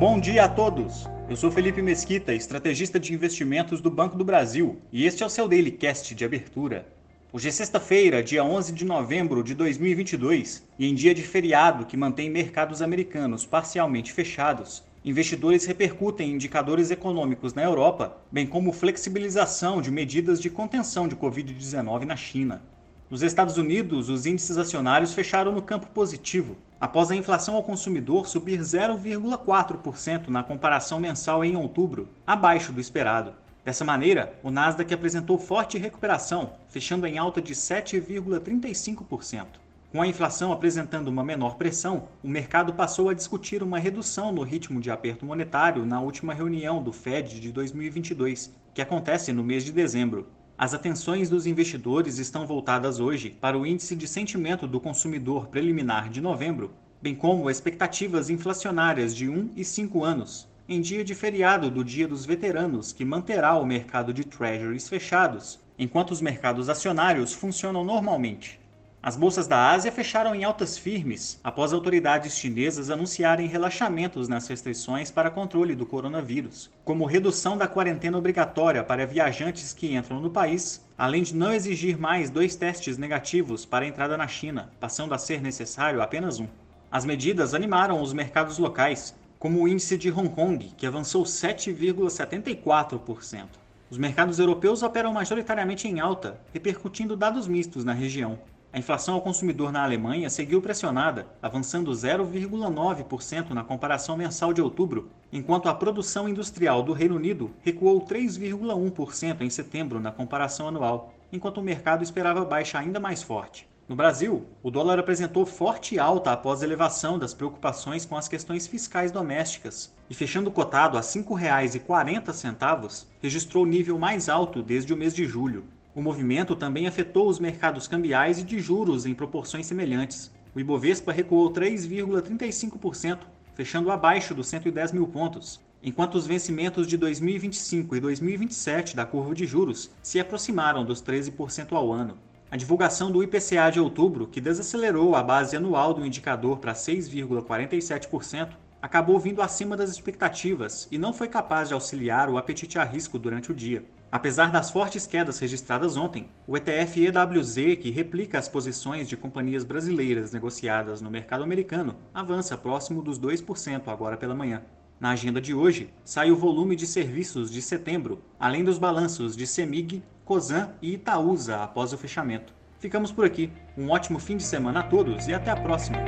Bom dia a todos! Eu sou Felipe Mesquita, estrategista de investimentos do Banco do Brasil, e este é o seu Daily Cast de abertura. Hoje é sexta-feira, dia 11 de novembro de 2022, e em dia de feriado que mantém mercados americanos parcialmente fechados, investidores repercutem indicadores econômicos na Europa, bem como flexibilização de medidas de contenção de Covid-19 na China. Nos Estados Unidos, os índices acionários fecharam no campo positivo, após a inflação ao consumidor subir 0,4% na comparação mensal em outubro, abaixo do esperado. Dessa maneira, o Nasdaq apresentou forte recuperação, fechando em alta de 7,35%. Com a inflação apresentando uma menor pressão, o mercado passou a discutir uma redução no ritmo de aperto monetário na última reunião do Fed de 2022, que acontece no mês de dezembro. As atenções dos investidores estão voltadas hoje para o índice de sentimento do consumidor preliminar de novembro, bem como expectativas inflacionárias de 1 e 5 anos, em dia de feriado do Dia dos Veteranos, que manterá o mercado de treasuries fechados, enquanto os mercados acionários funcionam normalmente. As bolsas da Ásia fecharam em altas firmes após autoridades chinesas anunciarem relaxamentos nas restrições para controle do coronavírus, como redução da quarentena obrigatória para viajantes que entram no país, além de não exigir mais dois testes negativos para a entrada na China, passando a ser necessário apenas um. As medidas animaram os mercados locais, como o índice de Hong Kong, que avançou 7,74%. Os mercados europeus operam majoritariamente em alta, repercutindo dados mistos na região. A inflação ao consumidor na Alemanha seguiu pressionada, avançando 0,9% na comparação mensal de outubro, enquanto a produção industrial do Reino Unido recuou 3,1% em setembro na comparação anual, enquanto o mercado esperava baixa ainda mais forte. No Brasil, o dólar apresentou forte alta após a elevação das preocupações com as questões fiscais domésticas, e fechando cotado a R$ 5,40, registrou o nível mais alto desde o mês de julho. O movimento também afetou os mercados cambiais e de juros em proporções semelhantes. O Ibovespa recuou 3,35%, fechando abaixo dos 110 mil pontos, enquanto os vencimentos de 2025 e 2027 da curva de juros se aproximaram dos 13% ao ano. A divulgação do IPCA de outubro, que desacelerou a base anual do indicador para 6,47%, acabou vindo acima das expectativas e não foi capaz de auxiliar o apetite a risco durante o dia. Apesar das fortes quedas registradas ontem, o ETF EWZ, que replica as posições de companhias brasileiras negociadas no mercado americano, avança próximo dos 2% agora pela manhã. Na agenda de hoje, sai o volume de serviços de setembro, além dos balanços de Semig, Cosan e Itaúsa após o fechamento. Ficamos por aqui. Um ótimo fim de semana a todos e até a próxima!